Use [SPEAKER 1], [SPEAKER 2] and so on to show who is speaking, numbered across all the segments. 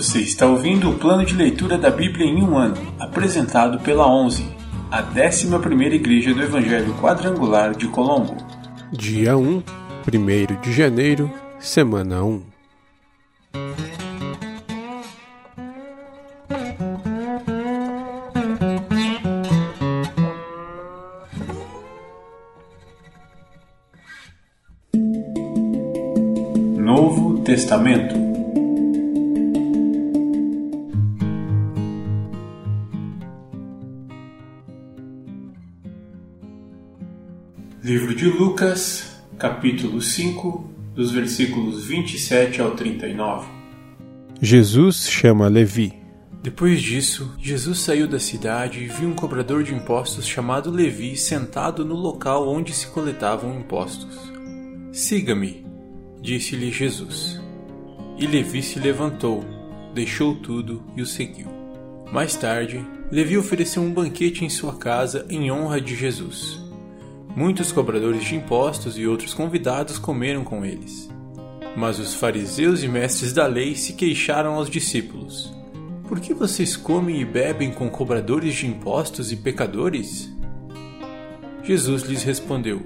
[SPEAKER 1] Você está ouvindo o plano de leitura da Bíblia em um ano, apresentado pela 11, a 11 Igreja do Evangelho Quadrangular de Colombo.
[SPEAKER 2] Dia 1, 1 de janeiro, semana 1.
[SPEAKER 1] Novo Testamento de Lucas, capítulo 5, dos versículos 27 ao 39.
[SPEAKER 2] Jesus chama Levi.
[SPEAKER 3] Depois disso, Jesus saiu da cidade e viu um cobrador de impostos chamado Levi sentado no local onde se coletavam impostos. Siga-me, disse-lhe Jesus. E Levi se levantou, deixou tudo e o seguiu. Mais tarde, Levi ofereceu um banquete em sua casa em honra de Jesus. Muitos cobradores de impostos e outros convidados comeram com eles. Mas os fariseus e mestres da lei se queixaram aos discípulos: Por que vocês comem e bebem com cobradores de impostos e pecadores? Jesus lhes respondeu: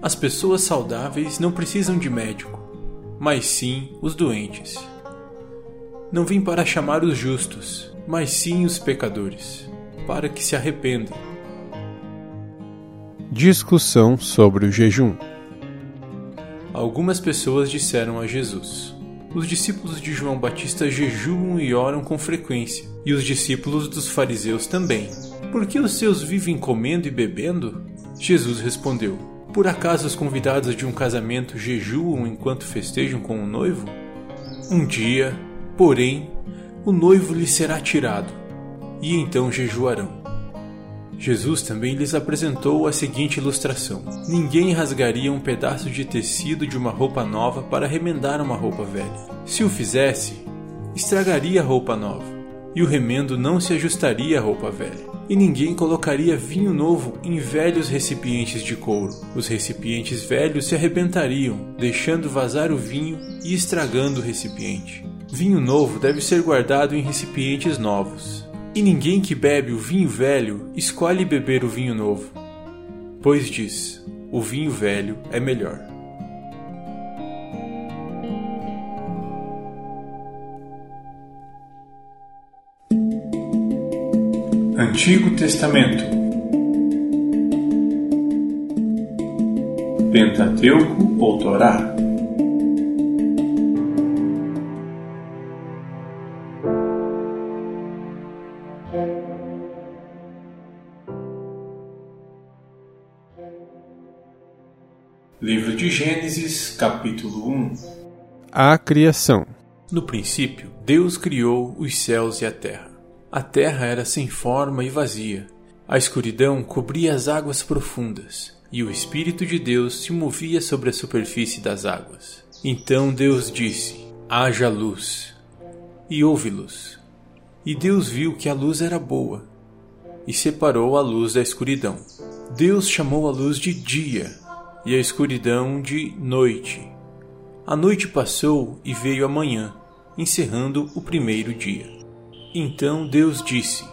[SPEAKER 3] As pessoas saudáveis não precisam de médico, mas sim os doentes. Não vim para chamar os justos, mas sim os pecadores, para que se arrependam.
[SPEAKER 2] Discussão sobre o jejum.
[SPEAKER 3] Algumas pessoas disseram a Jesus: Os discípulos de João Batista jejuam e oram com frequência, e os discípulos dos fariseus também. Por que os seus vivem comendo e bebendo? Jesus respondeu: Por acaso os convidados de um casamento jejuam enquanto festejam com o noivo? Um dia, porém, o noivo lhe será tirado, e então jejuarão. Jesus também lhes apresentou a seguinte ilustração: Ninguém rasgaria um pedaço de tecido de uma roupa nova para remendar uma roupa velha. Se o fizesse, estragaria a roupa nova, e o remendo não se ajustaria à roupa velha. E ninguém colocaria vinho novo em velhos recipientes de couro. Os recipientes velhos se arrebentariam, deixando vazar o vinho e estragando o recipiente. Vinho novo deve ser guardado em recipientes novos e ninguém que bebe o vinho velho escolhe beber o vinho novo, pois diz: o vinho velho é melhor.
[SPEAKER 1] Antigo Testamento. Pentateuco ou Torá capítulo 1
[SPEAKER 2] A criação.
[SPEAKER 3] No princípio, Deus criou os céus e a terra. A terra era sem forma e vazia. A escuridão cobria as águas profundas, e o Espírito de Deus se movia sobre a superfície das águas. Então Deus disse: Haja luz. E houve luz. E Deus viu que a luz era boa, e separou a luz da escuridão. Deus chamou a luz de dia e a escuridão de noite. A noite passou e veio a manhã, encerrando o primeiro dia. Então Deus disse: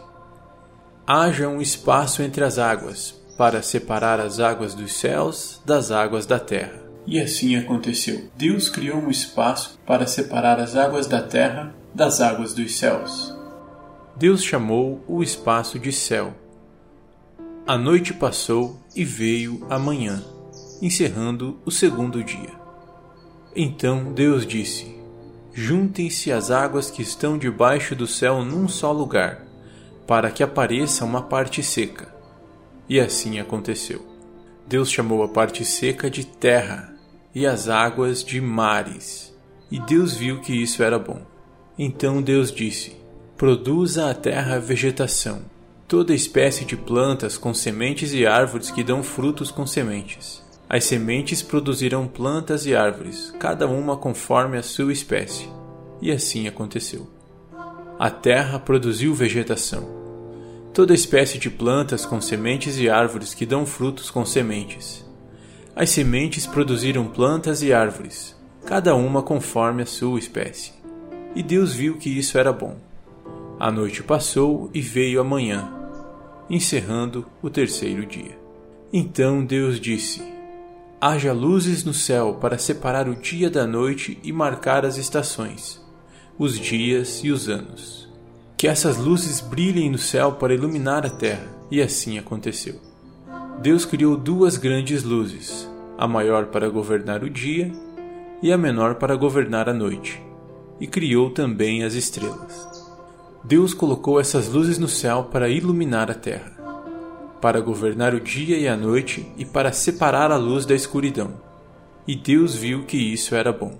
[SPEAKER 3] Haja um espaço entre as águas, para separar as águas dos céus das águas da terra.
[SPEAKER 1] E assim aconteceu. Deus criou um espaço para separar as águas da terra das águas dos céus.
[SPEAKER 3] Deus chamou o espaço de céu. A noite passou e veio a manhã encerrando o segundo dia. Então Deus disse: Juntem-se as águas que estão debaixo do céu num só lugar, para que apareça uma parte seca. E assim aconteceu. Deus chamou a parte seca de terra e as águas de mares. E Deus viu que isso era bom. Então Deus disse: Produza a terra vegetação, toda espécie de plantas com sementes e árvores que dão frutos com sementes as sementes produzirão plantas e árvores, cada uma conforme a sua espécie. E assim aconteceu. A terra produziu vegetação. Toda espécie de plantas com sementes e árvores que dão frutos com sementes. As sementes produziram plantas e árvores, cada uma conforme a sua espécie. E Deus viu que isso era bom. A noite passou e veio a manhã, encerrando o terceiro dia. Então Deus disse: Haja luzes no céu para separar o dia da noite e marcar as estações, os dias e os anos. Que essas luzes brilhem no céu para iluminar a terra. E assim aconteceu. Deus criou duas grandes luzes, a maior para governar o dia e a menor para governar a noite, e criou também as estrelas. Deus colocou essas luzes no céu para iluminar a terra, para governar o dia e a noite e para separar a luz da escuridão. E Deus viu que isso era bom.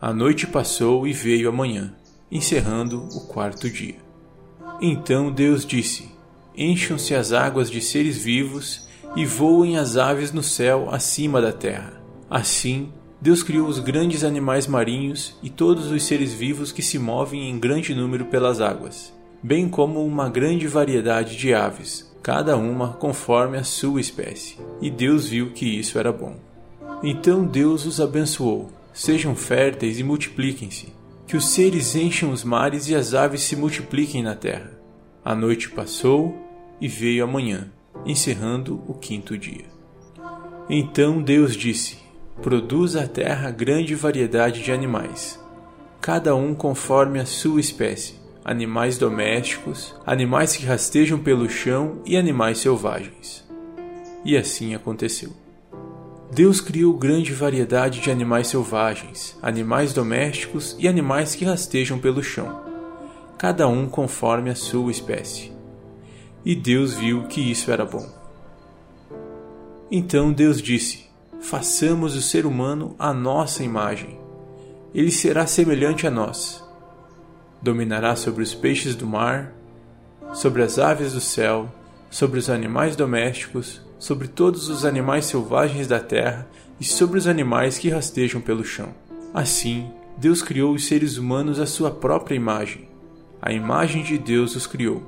[SPEAKER 3] A noite passou e veio a manhã, encerrando o quarto dia. Então Deus disse: Encham-se as águas de seres vivos e voem as aves no céu acima da terra. Assim, Deus criou os grandes animais marinhos e todos os seres vivos que se movem em grande número pelas águas, bem como uma grande variedade de aves, cada uma conforme a sua espécie. E Deus viu que isso era bom. Então Deus os abençoou: sejam férteis e multipliquem-se, que os seres encham os mares e as aves se multipliquem na terra. A noite passou e veio a manhã, encerrando o quinto dia. Então Deus disse: Produz a terra grande variedade de animais, cada um conforme a sua espécie, animais domésticos, animais que rastejam pelo chão e animais selvagens. E assim aconteceu. Deus criou grande variedade de animais selvagens, animais domésticos e animais que rastejam pelo chão, cada um conforme a sua espécie. E Deus viu que isso era bom. Então Deus disse: façamos o ser humano à nossa imagem. Ele será semelhante a nós. Dominará sobre os peixes do mar, sobre as aves do céu, sobre os animais domésticos, sobre todos os animais selvagens da terra e sobre os animais que rastejam pelo chão. Assim, Deus criou os seres humanos à sua própria imagem. A imagem de Deus os criou.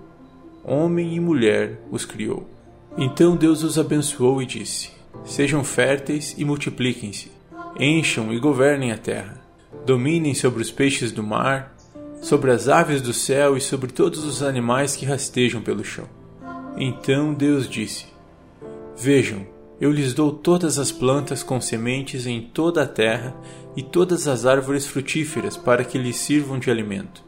[SPEAKER 3] Homem e mulher os criou. Então Deus os abençoou e disse: Sejam férteis e multipliquem-se, encham e governem a terra, dominem sobre os peixes do mar, sobre as aves do céu e sobre todos os animais que rastejam pelo chão. Então Deus disse: Vejam, eu lhes dou todas as plantas com sementes em toda a terra e todas as árvores frutíferas para que lhes sirvam de alimento.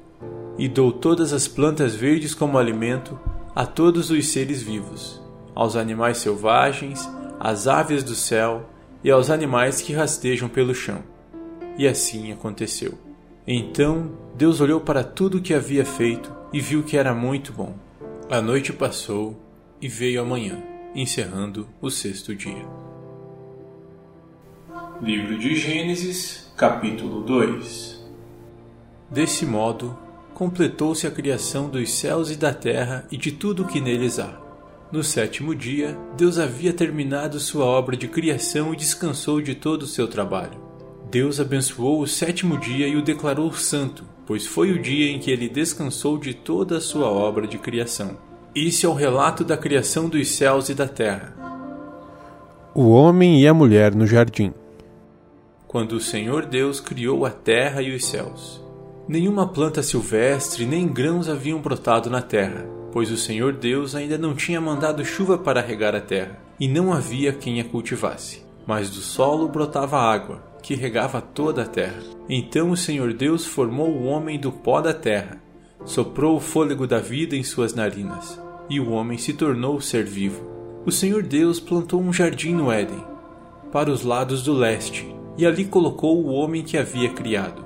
[SPEAKER 3] E dou todas as plantas verdes como alimento a todos os seres vivos, aos animais selvagens, às aves do céu e aos animais que rastejam pelo chão. E assim aconteceu. Então Deus olhou para tudo o que havia feito e viu que era muito bom. A noite passou e veio a manhã, encerrando o sexto dia.
[SPEAKER 1] Livro de Gênesis, capítulo 2
[SPEAKER 3] Desse modo, completou-se a criação dos céus e da terra e de tudo o que neles há. No sétimo dia, Deus havia terminado sua obra de criação e descansou de todo o seu trabalho. Deus abençoou o sétimo dia e o declarou santo, pois foi o dia em que ele descansou de toda a sua obra de criação. Isso é o relato da criação dos céus e da terra.
[SPEAKER 2] O homem e a mulher no jardim.
[SPEAKER 3] Quando o Senhor Deus criou a terra e os céus. Nenhuma planta silvestre nem grãos haviam brotado na terra pois o Senhor Deus ainda não tinha mandado chuva para regar a terra, e não havia quem a cultivasse. Mas do solo brotava água, que regava toda a terra. Então o Senhor Deus formou o homem do pó da terra, soprou o fôlego da vida em suas narinas, e o homem se tornou ser vivo. O Senhor Deus plantou um jardim no Éden, para os lados do leste, e ali colocou o homem que havia criado.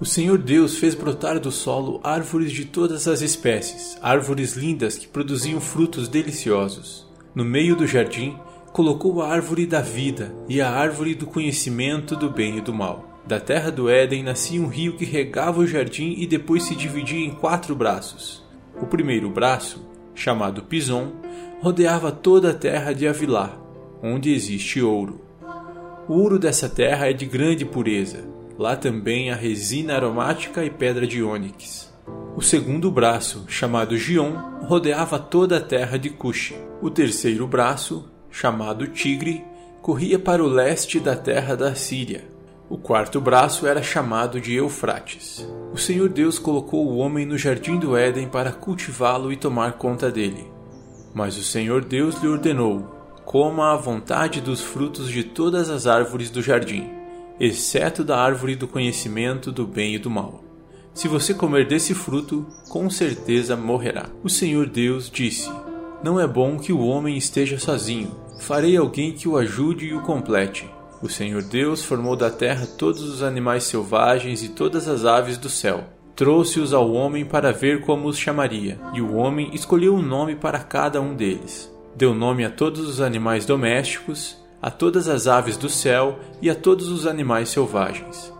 [SPEAKER 3] O Senhor Deus fez brotar do solo árvores de todas as espécies, árvores lindas que produziam frutos deliciosos. No meio do jardim, colocou a árvore da vida e a árvore do conhecimento do bem e do mal. Da terra do Éden nascia um rio que regava o jardim e depois se dividia em quatro braços. O primeiro braço, chamado Pison, rodeava toda a terra de Avilá, onde existe ouro. O ouro dessa terra é de grande pureza Lá também há resina aromática e pedra de ônix. O segundo braço, chamado Gion, rodeava toda a terra de Cush. O terceiro braço, chamado Tigre, corria para o leste da terra da Síria. O quarto braço era chamado de Eufrates. O Senhor Deus colocou o homem no jardim do Éden para cultivá-lo e tomar conta dele. Mas o Senhor Deus lhe ordenou: coma à vontade dos frutos de todas as árvores do jardim, exceto da árvore do conhecimento do bem e do mal. Se você comer desse fruto, com certeza morrerá. O Senhor Deus disse: Não é bom que o homem esteja sozinho. Farei alguém que o ajude e o complete. O Senhor Deus formou da terra todos os animais selvagens e todas as aves do céu. Trouxe-os ao homem para ver como os chamaria, e o homem escolheu um nome para cada um deles. Deu nome a todos os animais domésticos, a todas as aves do céu e a todos os animais selvagens.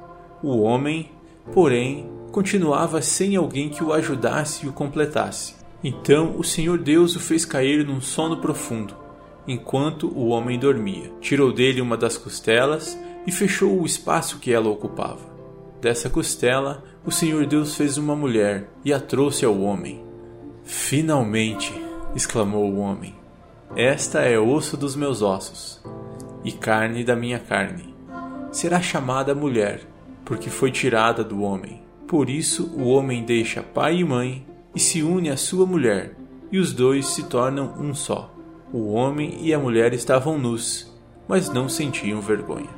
[SPEAKER 3] O homem, porém, continuava sem alguém que o ajudasse e o completasse. Então o Senhor Deus o fez cair num sono profundo enquanto o homem dormia. Tirou dele uma das costelas e fechou o espaço que ela ocupava. Dessa costela, o Senhor Deus fez uma mulher e a trouxe ao homem. Finalmente! exclamou o homem. Esta é osso dos meus ossos e carne da minha carne. Será chamada mulher, porque foi tirada do homem. Por isso o homem deixa pai e mãe e se une à sua mulher, e os dois se tornam um só. O homem e a mulher estavam nus, mas não sentiam vergonha.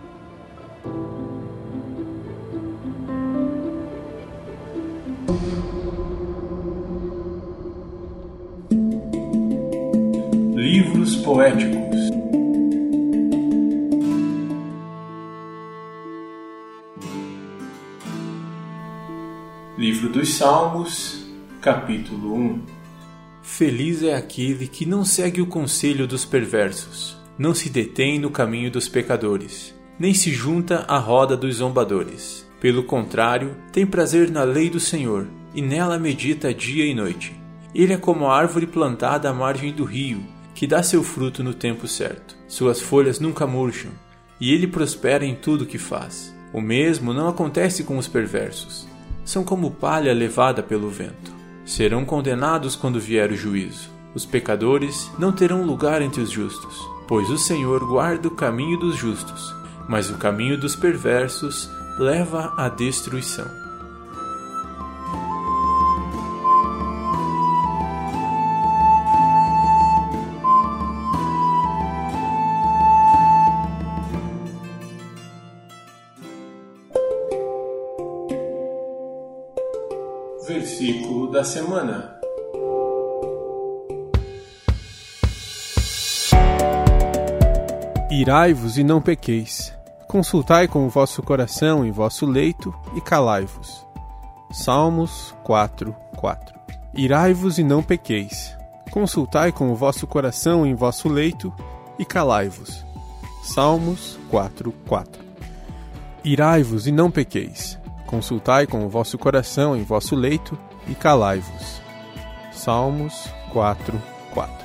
[SPEAKER 1] Livros poéticos Livro dos Salmos, capítulo 1
[SPEAKER 3] Feliz é aquele que não segue o conselho dos perversos, não se detém no caminho dos pecadores, nem se junta à roda dos zombadores. Pelo contrário, tem prazer na lei do Senhor, e nela medita dia e noite. Ele é como a árvore plantada à margem do rio, que dá seu fruto no tempo certo. Suas folhas nunca murcham, e ele prospera em tudo que faz. O mesmo não acontece com os perversos. São como palha levada pelo vento serão condenados quando vier o juízo. Os pecadores não terão lugar entre os justos, pois o Senhor guarda o caminho dos justos, mas o caminho dos perversos leva à destruição.
[SPEAKER 1] Da semana.
[SPEAKER 2] Irai-vos e não pequeis. Consultai com o vosso coração em vosso leito e calai-vos. Salmos 4, 4. Irai-vos e não pequeis. Consultai com o vosso coração em vosso leito e calai-vos. Salmos 4, 4. Irai-vos e não pequeis. Consultai com o vosso coração em vosso leito e calai-vos. Salmos 4, 4